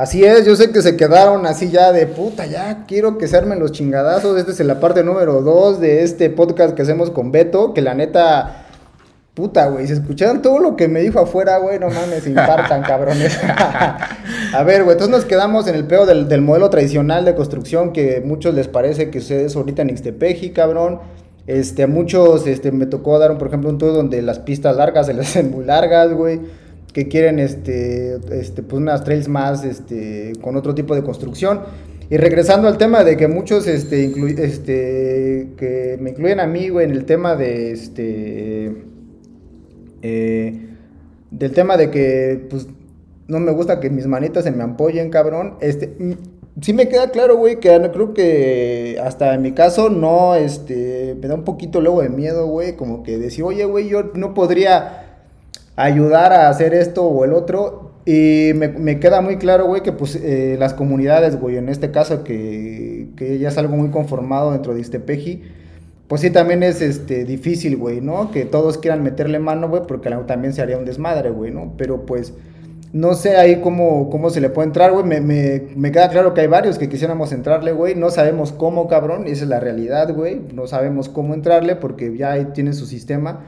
Así es, yo sé que se quedaron así ya de puta, ya quiero que se armen los chingadazos. Esta es la parte número 2 de este podcast que hacemos con Beto, que la neta, puta, güey, si escucharon todo lo que me dijo afuera, güey, no mames, infartan, cabrones. a ver, güey, entonces nos quedamos en el pedo del, del, modelo tradicional de construcción que muchos les parece que es ahorita en Ixtepeji, cabrón. Este, a muchos, este, me tocó dar, por ejemplo, un tour donde las pistas largas se les hacen muy largas, güey que quieren este, este, pues unas trails más este, con otro tipo de construcción. Y regresando al tema de que muchos este, este, que me incluyen a mí, güey, en el tema de este. Eh, del tema de que, pues, no me gusta que mis manitas se me ampollen, cabrón. Este, mm, sí me queda claro, güey, que creo que hasta en mi caso no, este, me da un poquito luego de miedo, güey, como que decir, oye, güey, yo no podría ayudar a hacer esto o el otro. Y me, queda muy claro, güey, que pues eh, las comunidades, güey, en este caso que, que, ya es algo muy conformado dentro de Istepeji, pues sí también es este, difícil, güey, ¿no? Que todos quieran meterle mano, güey, porque también se haría un desmadre, güey, ¿no? Pero pues no sé ahí cómo, cómo se le puede entrar, güey. Me, me, me, queda claro que hay varios que quisiéramos entrarle, güey. No sabemos cómo, cabrón. Esa es la realidad, güey. No sabemos cómo entrarle porque ya ahí su sistema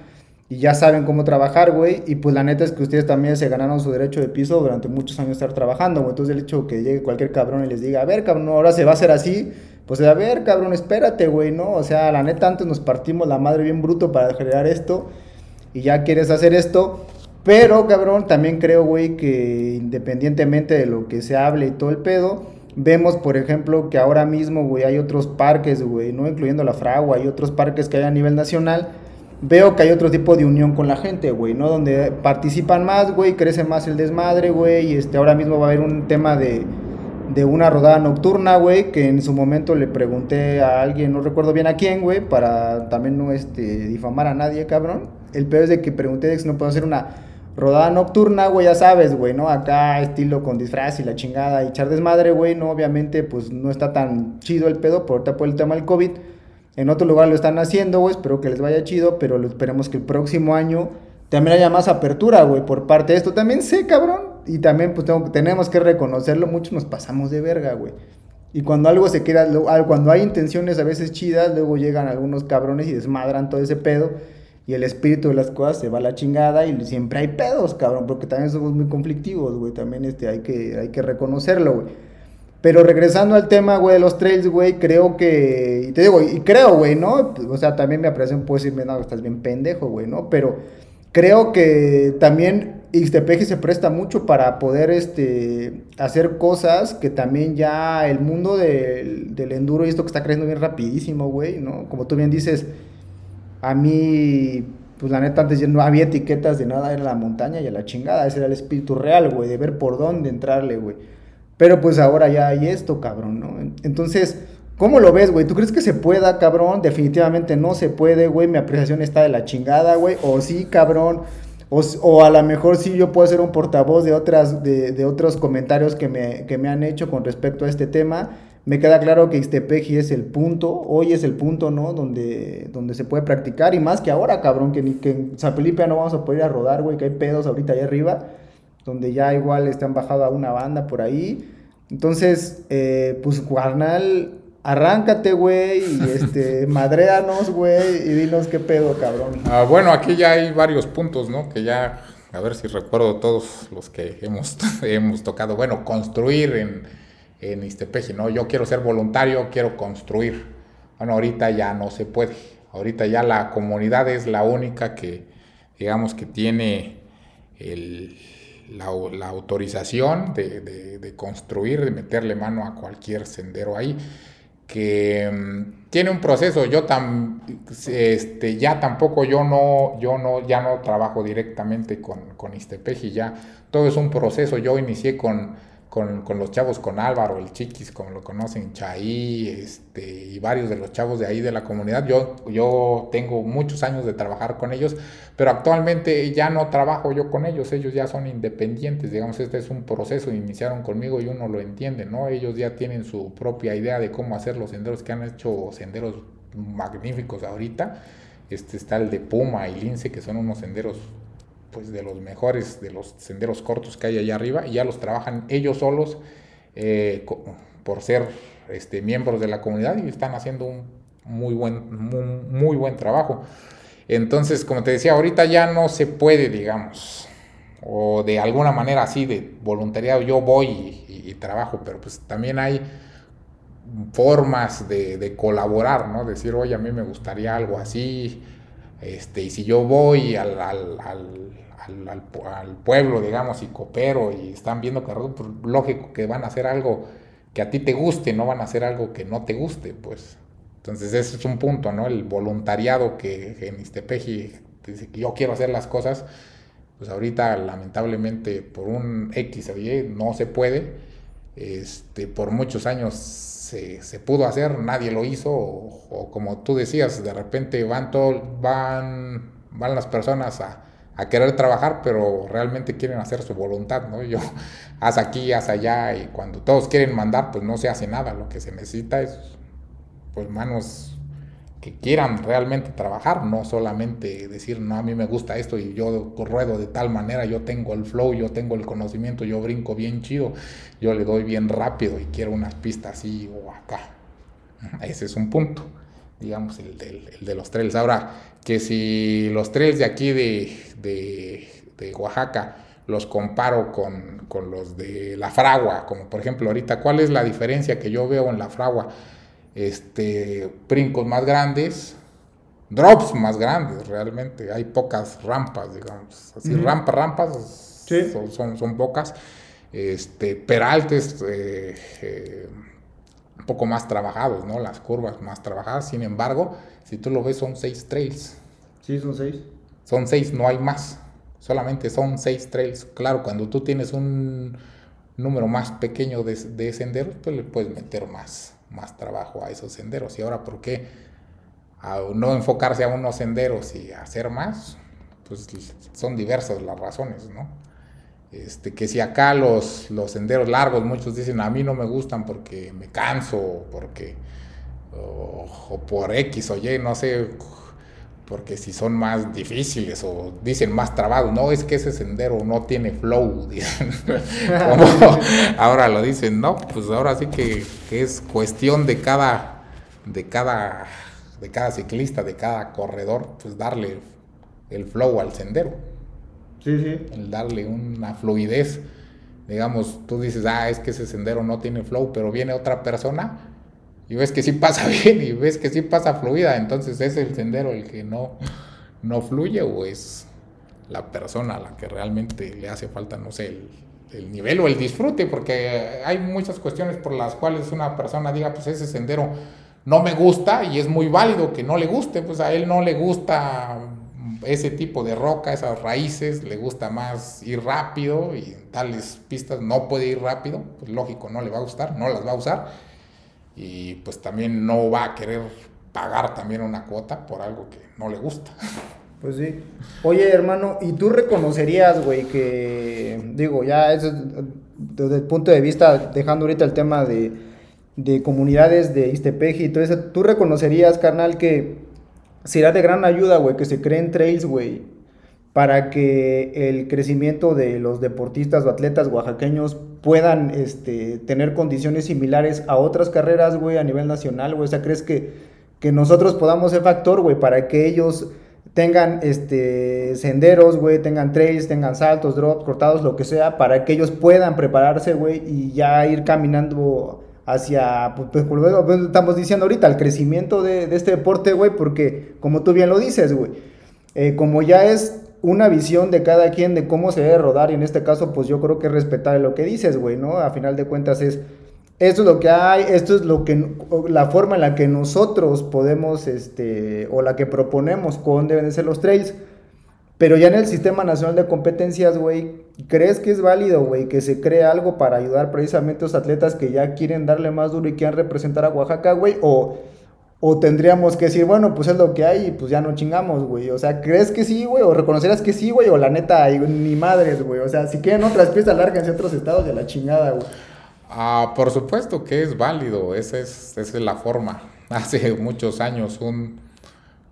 y ya saben cómo trabajar, güey. Y pues la neta es que ustedes también se ganaron su derecho de piso durante muchos años estar trabajando. Entonces el hecho que llegue cualquier cabrón y les diga, a ver, cabrón, ahora se va a hacer así, pues a ver, cabrón, espérate, güey, ¿no? O sea, la neta antes nos partimos la madre bien bruto para generar esto y ya quieres hacer esto. Pero, cabrón, también creo, güey, que independientemente de lo que se hable y todo el pedo, vemos, por ejemplo, que ahora mismo, güey, hay otros parques, güey, no incluyendo la Fragua, hay otros parques que hay a nivel nacional veo que hay otro tipo de unión con la gente, güey, ¿no? Donde participan más, güey, crece más el desmadre, güey, y este, ahora mismo va a haber un tema de, de una rodada nocturna, güey, que en su momento le pregunté a alguien, no recuerdo bien a quién, güey, para también no, este, difamar a nadie, cabrón. El peor es de que pregunté si no puedo hacer una rodada nocturna, güey, ya sabes, güey, ¿no? Acá estilo con disfraz y la chingada y echar desmadre, güey, ¿no? Obviamente, pues no está tan chido el pedo por por el tema del COVID. En otro lugar lo están haciendo, güey. Espero que les vaya chido, pero esperemos que el próximo año también haya más apertura, güey, por parte de esto. También sé, cabrón. Y también, pues, tenemos que reconocerlo. Muchos nos pasamos de verga, güey. Y cuando algo se queda, cuando hay intenciones a veces chidas, luego llegan algunos cabrones y desmadran todo ese pedo. Y el espíritu de las cosas se va a la chingada y siempre hay pedos, cabrón, porque también somos muy conflictivos, güey. También este, hay, que, hay que reconocerlo, güey. Pero regresando al tema, güey, de los trails, güey, creo que. Y te digo, y creo, güey, ¿no? O sea, también me aprecian, puedo decirme, no, estás bien pendejo, güey, ¿no? Pero creo que también Ixtepeji se presta mucho para poder este, hacer cosas que también ya el mundo del, del enduro y esto que está creciendo bien rapidísimo, güey, ¿no? Como tú bien dices, a mí, pues la neta, antes ya no había etiquetas de nada, era la montaña y a la chingada, ese era el espíritu real, güey, de ver por dónde entrarle, güey. Pero pues ahora ya hay esto, cabrón, ¿no? Entonces, ¿cómo lo ves, güey? ¿Tú crees que se pueda, cabrón? Definitivamente no se puede, güey. Mi apreciación está de la chingada, güey. O sí, cabrón. O, a lo mejor sí yo puedo ser un portavoz de, otras, de, otros comentarios que me, que me han hecho con respecto a este tema. Me queda claro que Ixtepeji es el punto, hoy es el punto, ¿no? Donde, donde se puede practicar. Y más que ahora, cabrón, que, que en San Felipe no vamos a poder ir a rodar, güey, que hay pedos ahorita allá arriba donde ya igual están bajado a una banda por ahí. Entonces, eh, pues, carnal, arráncate, güey, y este, madréanos, güey, y dinos qué pedo, cabrón. Ah, bueno, aquí ya hay varios puntos, ¿no? Que ya, a ver si recuerdo todos los que hemos, hemos tocado. Bueno, construir en, en Istepeji, ¿no? Yo quiero ser voluntario, quiero construir. Bueno, ahorita ya no se puede. Ahorita ya la comunidad es la única que, digamos, que tiene el la, autorización de, construir, de meterle mano a cualquier sendero ahí, que mm, tiene un proceso. Yo tam, este, ya tampoco, yo no, yo no, ya no trabajo directamente con, con Istepeji, ya todo es un proceso. Yo inicié con, con, con, los chavos, con Álvaro, el Chiquis, como lo conocen, Chaí, este, y varios de los chavos de ahí de la comunidad. Yo, yo tengo muchos años de trabajar con ellos, pero actualmente ya no trabajo yo con ellos, ellos ya son independientes, digamos, este es un proceso, iniciaron conmigo y uno lo entiende, ¿no? Ellos ya tienen su propia idea de cómo hacer los senderos, que han hecho senderos magníficos ahorita. Este está el de Puma y Lince, que son unos senderos pues de los mejores, de los senderos cortos que hay allá arriba, y ya los trabajan ellos solos eh, por ser este, miembros de la comunidad y están haciendo un muy buen, muy, buen trabajo. Entonces, como te decía, ahorita ya no se puede, digamos, o de alguna manera así de voluntariado, yo voy y, trabajo, pero pues también hay formas de, colaborar, ¿no? Decir, oye, a mí me gustaría algo así, este, y si yo voy al, al, pueblo, digamos, y coopero y están viendo que pues, lógico que van a hacer algo que a ti te guste, no van a hacer algo que no te guste, pues. Entonces ese es un punto, ¿no? El voluntariado que, en Istepeji dice que yo quiero hacer las cosas, pues ahorita lamentablemente por un X o no se puede. Este, por muchos años se, se pudo hacer, nadie lo hizo, o, como tú decías, de repente van, todo, van, van las personas a, a querer trabajar, pero realmente quieren hacer su voluntad, ¿no? Yo, haz aquí, haz allá, y cuando todos quieren mandar, pues no se hace nada, lo que se necesita es, pues, manos que quieran realmente trabajar, no solamente decir, no, a mí me gusta esto y yo ruedo de tal manera, yo tengo el flow, yo tengo el conocimiento, yo brinco bien chido, yo le doy bien rápido y quiero unas pistas así o acá. Ese es un punto, digamos, el, el de los trails. Ahora, que si los trails de aquí de, de, Oaxaca los comparo con, los de la fragua, como por ejemplo ahorita, ¿cuál es la diferencia que yo veo en la fragua? Este, brincos más grandes, drops más grandes realmente, hay pocas rampas, digamos, así rampas, rampas son, son, pocas, este, peraltes eh, eh, un poco más trabajados, ¿no? Las curvas más trabajadas, sin embargo, si tú lo ves son seis trails. Sí, son seis. Son seis, no hay más. Solamente son seis trails. Claro, cuando tú tienes un número más pequeño de, senderos, pues le puedes meter más, más trabajo a esos senderos. Y ahora, ¿por qué a no enfocarse a unos senderos y hacer más? Pues son diversas las razones, ¿no? Este, que si acá los, los senderos largos, muchos dicen, a mí no me gustan porque me canso, porque, o, por X o Y, no sé, porque si son más difíciles o dicen más trabados, no, es que ese sendero no tiene flow, ahora lo dicen, no, pues ahora sí que, es cuestión de cada, de cada, de cada ciclista, de cada corredor, pues darle el flow al sendero. Sí, sí. El darle una fluidez. Digamos, tú dices, ah, es que ese sendero no tiene flow, pero viene otra persona y ves que sí pasa bien y ves que sí pasa fluida, entonces es el sendero el que no, no fluye o es la persona a la que realmente le hace falta, no sé, el, nivel o el disfrute, porque hay muchas cuestiones por las cuales una persona diga, pues ese sendero no me gusta y es muy válido que no le guste, pues a él no le gusta ese tipo de roca, esas raíces, le gusta más ir rápido y en tales pistas no puede ir rápido, pues lógico, no le va a gustar, no las va a usar y pues también no va a querer pagar también una cuota por algo que no le gusta. Pues sí. Oye, hermano, ¿y tú reconocerías, güey, que, digo, ya es desde el punto de vista, dejando ahorita el tema de, de comunidades de Istepeji y todo eso, ¿tú reconocerías, carnal, que será de gran ayuda, güey, que se creen trails, güey, para que el crecimiento de los deportistas o atletas oaxaqueños puedan este, tener condiciones similares a otras carreras, güey, a nivel nacional, güey? O sea, ¿crees que, que nosotros podamos ser factor, güey, para que ellos tengan este, senderos, güey, tengan trails, tengan saltos, drops, cortados, lo que sea, para que ellos puedan prepararse, güey, y ya ir caminando hacia, pues, pues, pues estamos diciendo ahorita, el crecimiento de, de este deporte, güey, porque como tú bien lo dices, güey, eh, como ya es una visión de cada quien de cómo se debe rodar y en este caso pues yo creo que respetar lo que dices, güey, ¿no? A final de cuentas es, esto es lo que hay, esto es lo que, la forma en la que nosotros podemos, este, o la que proponemos con deben ser los trails, pero ya en el Sistema Nacional de Competencias, güey, ¿crees que es válido, güey, que se cree algo para ayudar precisamente a los atletas que ya quieren darle más duro y quieren representar a Oaxaca, güey? O, o tendríamos que decir, bueno, pues es lo que hay y pues ya no chingamos, güey. O sea, ¿crees que sí, güey? O reconocerás que sí, güey, o la neta, ni madres, güey. O sea, si quieren otras piezas, lárganse a otros estados de la chingada, güey. Ah, por supuesto que es válido, esa es, esa es la forma. Hace muchos años un,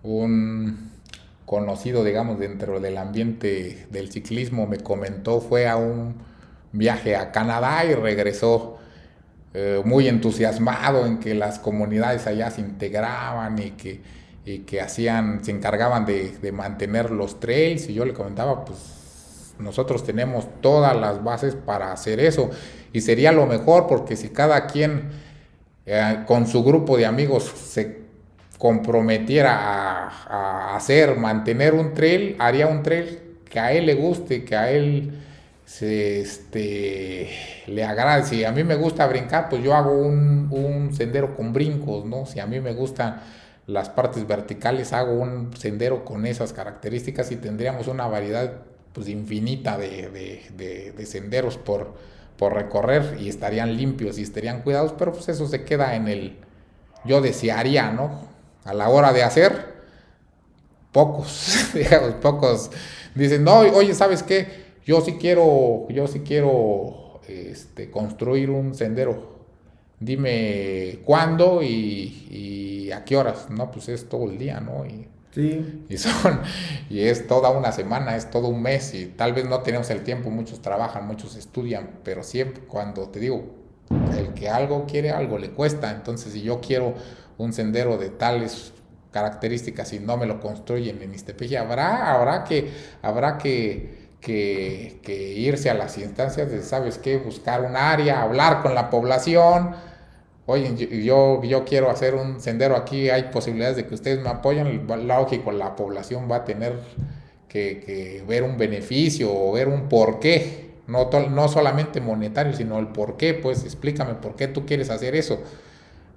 un conocido, digamos, dentro del ambiente del ciclismo me comentó, fue a un viaje a Canadá y regresó eh, muy entusiasmado en que las comunidades allá se integraban y que, y que hacían, se encargaban de, de mantener los trails. Y yo le comentaba, pues nosotros tenemos todas las bases para hacer eso. Y sería lo mejor porque si cada quien eh, con su grupo de amigos se comprometiera a, hacer, mantener un trail, haría un trail que a él le guste, que a él se, este, le agrade. Si a mí me gusta brincar, pues yo hago un, sendero con brincos, ¿no? Si a mí me gustan las partes verticales, hago un sendero con esas características y tendríamos una variedad pues infinita de senderos por, por recorrer y estarían limpios y estarían cuidados, pero pues eso se queda en el, yo desearía, ¿no? A la hora de hacer, pocos, digamos, pocos dicen, no, oye, ¿sabes qué? Yo sí quiero, yo sí quiero este, construir un sendero. Dime cuándo y, y, a qué horas. No, pues es todo el día, ¿no? Y Sí. Y, son, y es toda una semana, es todo un mes y tal vez no tenemos el tiempo, muchos trabajan, muchos estudian, pero siempre cuando te digo, el que algo quiere, algo le cuesta. Entonces, si yo quiero un sendero de tales características y no me lo construyen en Istepeji, habrá, habrá que, habrá que, que, que irse a las instancias de, ¿sabes qué? Buscar un área, hablar con la población, oye, yo, yo quiero hacer un sendero aquí, hay posibilidades de que ustedes me apoyen, lógico, la población va a tener que, ver un beneficio o ver un porqué, no, no solamente monetario, sino el porqué, pues explícame por qué tú quieres hacer eso.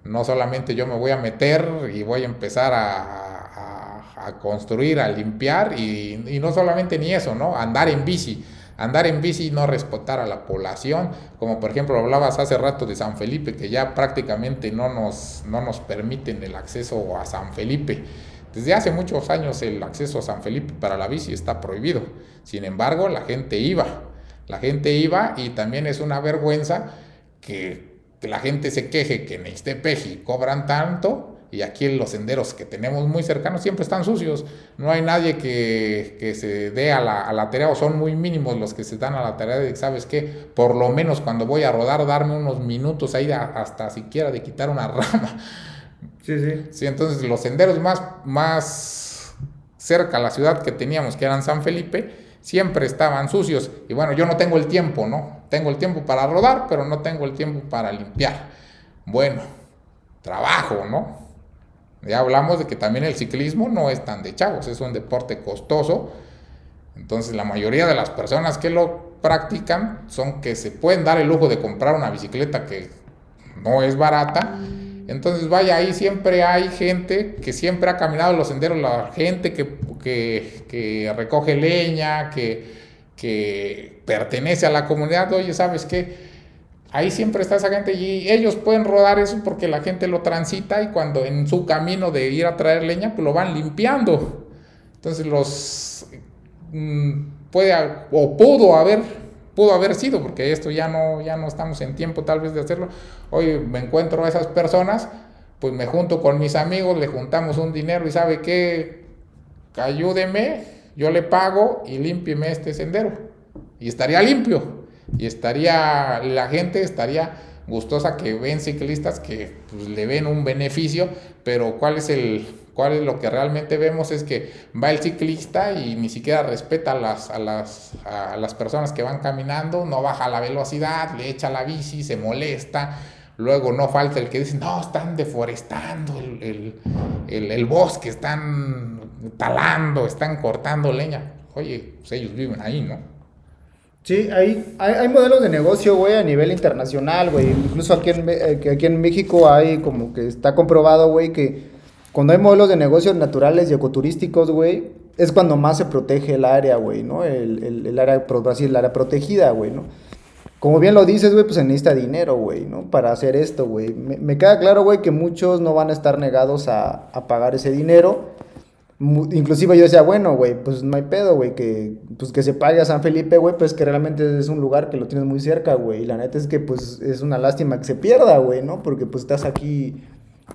No solamente yo me voy a meter y voy a empezar a, construir, a limpiar, y, y no solamente ni eso, ¿no? Andar en bici andar en bici y no respetar a la población, como por ejemplo hablabas hace rato de San Felipe, que ya prácticamente no nos, no nos permiten el acceso a San Felipe. Desde hace muchos años el acceso a San Felipe para la bici está prohibido. Sin embargo, la gente iba. La gente iba y también es una vergüenza que, la gente se queje que en Ixtepeji cobran tanto y aquí los senderos que tenemos muy cercanos siempre están sucios. No hay nadie que, que se dé a la, a la, tarea, o son muy mínimos los que se dan a la tarea de, ¿sabes qué? Por lo menos cuando voy a rodar, darme unos minutos ahí hasta siquiera de quitar una rama. Sí, sí. Sí, entonces los senderos más, más cerca a la ciudad que teníamos, que eran San Felipe, siempre estaban sucios. Y bueno, yo no tengo el tiempo, ¿no? Tengo el tiempo para rodar, pero no tengo el tiempo para limpiar. Bueno, trabajo, ¿no? Ya hablamos de que también el ciclismo no es tan de chavos, es un deporte costoso. Entonces la mayoría de las personas que lo practican son que se pueden dar el lujo de comprar una bicicleta que no es barata. Entonces vaya, ahí siempre hay gente que siempre ha caminado los senderos, la gente que, que, recoge leña, que, que pertenece a la comunidad. Oye, ¿sabes qué? ahí siempre está esa gente y ellos pueden rodar eso porque la gente lo transita y cuando en su camino de ir a traer leña, pues lo van limpiando. Entonces los mm, puede o pudo haber pudo haber sido porque esto ya no ya no estamos en tiempo tal vez de hacerlo. Hoy me encuentro a esas personas, pues me junto con mis amigos, le juntamos un dinero y sabe qué, ayúdeme, yo le pago y límpieme este sendero. Y estaría limpio. Y estaría, la gente estaría gustosa que ven ciclistas que pues, le ven un beneficio, pero ¿cuál es el cuál es lo que realmente vemos es que va el ciclista y ni siquiera respeta a las, a las, a las personas que van caminando, no baja la velocidad, le echa la bici, se molesta, luego no falta el que dice, no, están deforestando el, el, el bosque, están talando, están cortando leña. Oye, pues ellos viven ahí, ¿no? Sí, hay, hay, modelos de negocio, güey, a nivel internacional, güey. Incluso aquí en, eh, aquí en México hay como que está comprobado, güey, que cuando hay modelos de negocios naturales y ecoturísticos, güey, es cuando más se protege el área, güey, ¿no? El, el, el área, así, el área protegida, güey, ¿no? Como bien lo dices, güey, pues se necesita dinero, güey, ¿no? Para hacer esto, güey. Me, me queda claro, güey, que muchos no van a estar negados a, a pagar ese dinero. Inclusive yo decía, bueno, güey, pues no hay pedo, güey, que, pues que se pague a San Felipe, güey, pues que realmente es un lugar que lo tienes muy cerca, güey. Y la neta es que, pues, es una lástima que se pierda, güey, ¿no? Porque, pues, estás aquí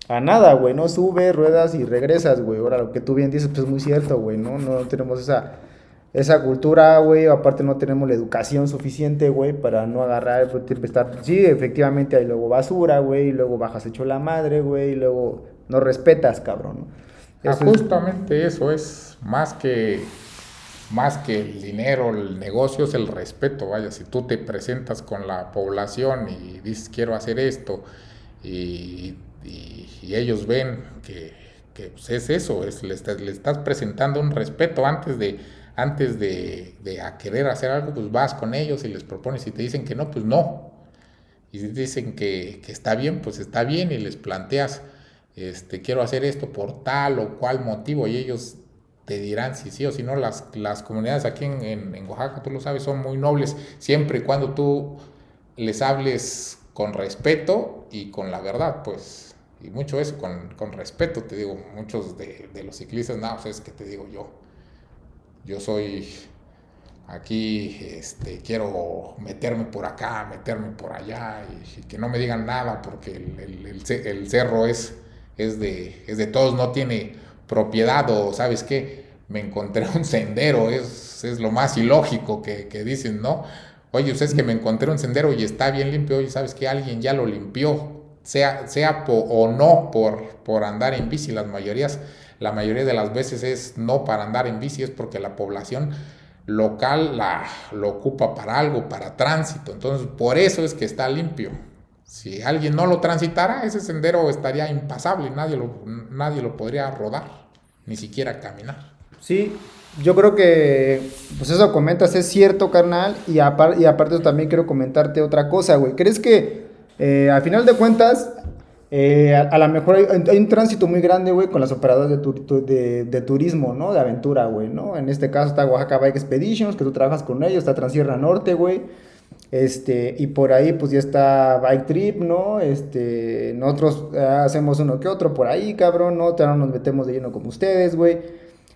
a nada, güey, ¿no? Subes, ruedas y regresas, güey. Ahora, lo que tú bien dices, pues, es muy cierto, güey, ¿no? No tenemos esa, esa cultura, güey. Aparte, no tenemos la educación suficiente, güey, para no agarrar, pues, estar... Sí, efectivamente, hay luego basura, güey, y luego bajas hecho la madre, güey, y luego no respetas, cabrón, ¿no? Ah, es- justamente eso es más que más que el dinero, el negocio es el respeto, vaya, si tú te presentas con la población y dices quiero hacer esto y, y- y ellos ven que, que, pues, es eso, es, le, estás, le estás presentando un respeto antes de antes de, de a querer hacer algo, pues vas con ellos y les propones y te dicen que no, pues no. Y dicen que, que está bien, pues está bien y les planteas, este, quiero hacer esto por tal o cual motivo y ellos te dirán si sí o si no. Las, las comunidades aquí en, en- en Oaxaca, tú lo sabes, son muy nobles siempre y cuando tú les hables con respeto y con la verdad, pues. Y mucho eso, con, con respeto, te digo, muchos de, de los ciclistas, no, pues es que te digo yo, yo soy aquí, este, quiero meterme por acá, meterme por allá y, que no me digan nada porque el, el cerro es, es, de, es de todos, no tiene propiedad o sabes qué, me encontré un sendero, es, es lo más ilógico que, que dicen, ¿no? Oye, ustedes que me encontré un sendero y está bien limpio, oye, sabes que alguien ya lo limpió, sea, sea o no por, por andar en bici, las mayorías, la mayoría de las veces es no para andar en bici, es porque la población local la, lo ocupa para algo, para tránsito. Entonces, por eso es que está limpio. Si alguien no lo transitara, ese sendero estaría impasable, nadie lo, nadie lo podría rodar, ni siquiera caminar. Sí, yo creo que, pues eso comentas, es cierto, carnal, y, y aparte también quiero comentarte otra cosa, güey. ¿Crees que, eh, a final de cuentas, eh, a, lo mejor hay, un tránsito muy grande, güey, con las operadoras de, de turismo, ¿no? De aventura, güey, ¿no? En este caso está Oaxaca Bike Expeditions, que tú trabajas con ellos, está Transierra Norte, güey. Este, y por ahí pues ya está Bike Trip, ¿no? Este, nosotros eh, hacemos uno que otro por ahí, cabrón, ¿no? No nos metemos de lleno como ustedes, güey.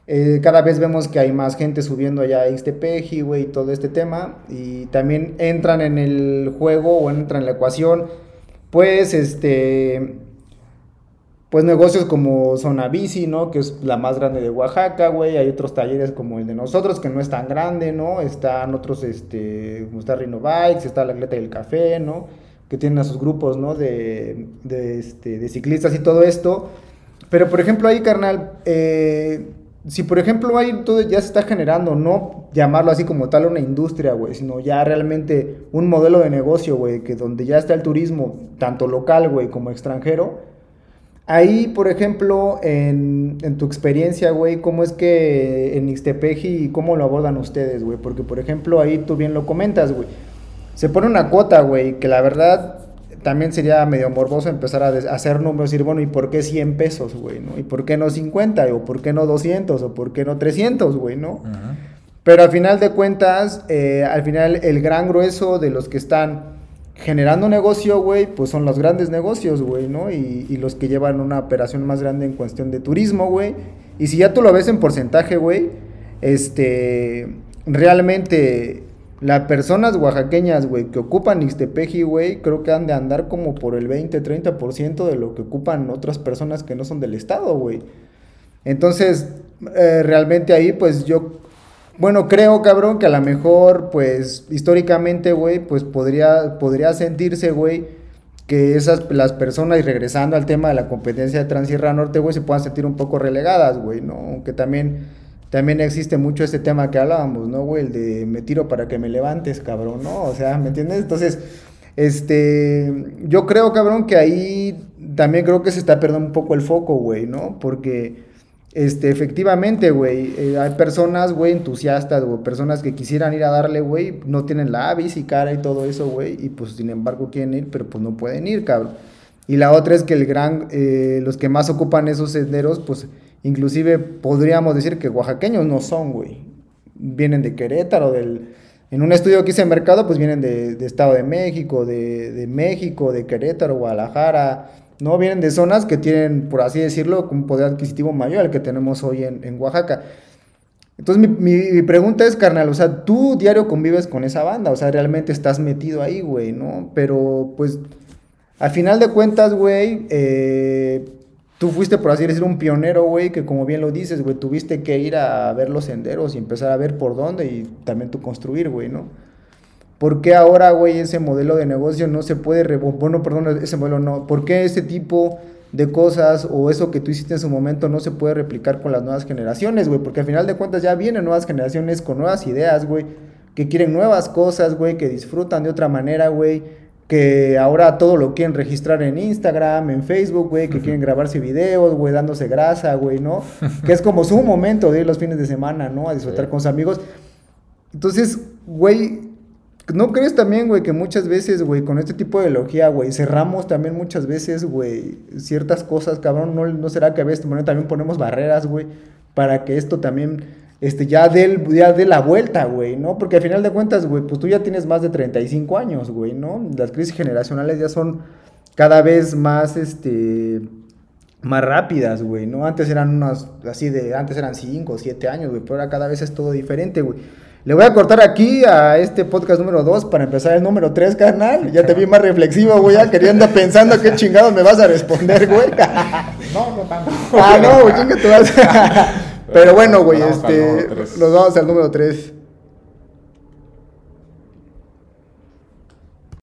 Eh, cada vez vemos que hay más gente subiendo allá a Ixtepeji, güey, y todo este tema. Y también entran en el juego o entran en la ecuación, pues, este, pues negocios como Zona Bici, ¿no? Que es la más grande de Oaxaca, güey. Hay otros talleres como el de nosotros, que no es tan grande, ¿no? Están otros, este, como está Rino Bikes, está la Atleta del Café, ¿no? Que tienen a sus grupos, ¿no? De, de, este, de ciclistas y todo esto. Pero, por ejemplo, ahí, carnal, eh, si por ejemplo ahí todo ya se está generando, no llamarlo así como tal una industria, güey, sino ya realmente un modelo de negocio, güey, que donde ya está el turismo, tanto local, güey, como extranjero. Ahí, por ejemplo, en, en tu experiencia, güey, ¿cómo es que en Ixtepeji, cómo lo abordan ustedes, güey? Porque, por ejemplo, ahí tú bien lo comentas, güey. Se pone una cuota, güey, que la verdad también sería medio morboso empezar a hacer números y decir, bueno, ¿y por qué 100 pesos, güey, no? ¿Y por qué no 50? ¿O por qué no 200? ¿O por qué no 300, güey, no? Pero al final de cuentas, eh, al final el gran grueso de los que están generando negocio, güey, pues son los grandes negocios, güey, ¿no? Y, y los que llevan una operación más grande en cuestión de turismo, güey. Y si ya tú lo ves en porcentaje, güey, este, realmente las personas oaxaqueñas, güey, que ocupan Ixtepeji, güey, creo que han de andar como por el 20-30% de lo que ocupan otras personas que no son del estado, güey. Entonces, eh, realmente ahí, pues yo, bueno, creo, cabrón, que a lo mejor, pues, históricamente, güey, pues podría, podría sentirse, güey, que esas, las personas, y regresando al tema de la competencia de Transierra Norte, güey, se puedan sentir un poco relegadas, güey, ¿no? Aunque también, también existe mucho este tema que hablábamos, ¿no, güey? El de me tiro para que me levantes, cabrón, ¿no? O sea, ¿me entiendes? Entonces, este, yo creo, cabrón, que ahí también creo que se está perdiendo un poco el foco, güey, ¿no? Porque, este, efectivamente, güey, eh, hay personas, güey, entusiastas, güey, personas que quisieran ir a darle, güey, no tienen la bici cara y todo eso, güey, y pues sin embargo quieren ir, pero pues no pueden ir, cabrón. Y la otra es que el gran, eh, los que más ocupan esos senderos, pues Inclusive podríamos decir que oaxaqueños no son, güey. Vienen de Querétaro, del... En un estudio que hice en mercado, pues vienen de, de Estado de México, de, de México, de Querétaro, Guadalajara, ¿no? Vienen de zonas que tienen, por así decirlo, un poder adquisitivo mayor al que tenemos hoy en, en Oaxaca. Entonces mi, mi, pregunta es, carnal, o sea, tú diario convives con esa banda, o sea, realmente estás metido ahí, güey, ¿no? Pero pues, al final de cuentas, güey, eh, tú fuiste, por así decirlo, un pionero, güey, que como bien lo dices, güey, tuviste que ir a ver los senderos y empezar a ver por dónde y también tú construir, güey, ¿no? ¿Por qué ahora, güey, ese modelo de negocio no se puede, bueno, perdón, ese modelo no, ¿por qué ese tipo de cosas o eso que tú hiciste en su momento no se puede replicar con las nuevas generaciones, güey, porque al final de cuentas ya vienen nuevas generaciones con nuevas ideas, güey, que quieren nuevas cosas, güey, que disfrutan de otra manera, güey, que ahora todo lo quieren registrar en Instagram, en Facebook, güey, que quieren grabarse videos, güey, dándose grasa, güey, ¿no? que es como su momento de ir los fines de semana, ¿no? A disfrutar con sus amigos. Entonces, güey, ¿No crees también, güey, que muchas veces, güey, con este tipo de ideología, güey, cerramos también muchas veces, güey, ciertas cosas, cabrón? ¿No, no será que a veces también ponemos barreras, güey, para que esto también, este, ya dé, ya dé la vuelta, güey, ¿no? Porque al final de cuentas, güey, pues tú ya tienes más de 35 años, güey, ¿no? Las crisis generacionales ya son cada vez más, este, más rápidas, güey, ¿no? Antes eran unas, así de, antes eran 5 o 7 años, güey, pero ahora cada vez es todo diferente, güey. Le voy a cortar aquí a este podcast número 2 para empezar el número 3, carnal. Ya te vi más reflexivo, güey, ya queriendo pensando qué chingado me vas a responder, güey. No, no tanto. Ah, no, güey, chinga tú vas. Pero bueno, güey, este, nos vamos al número 3.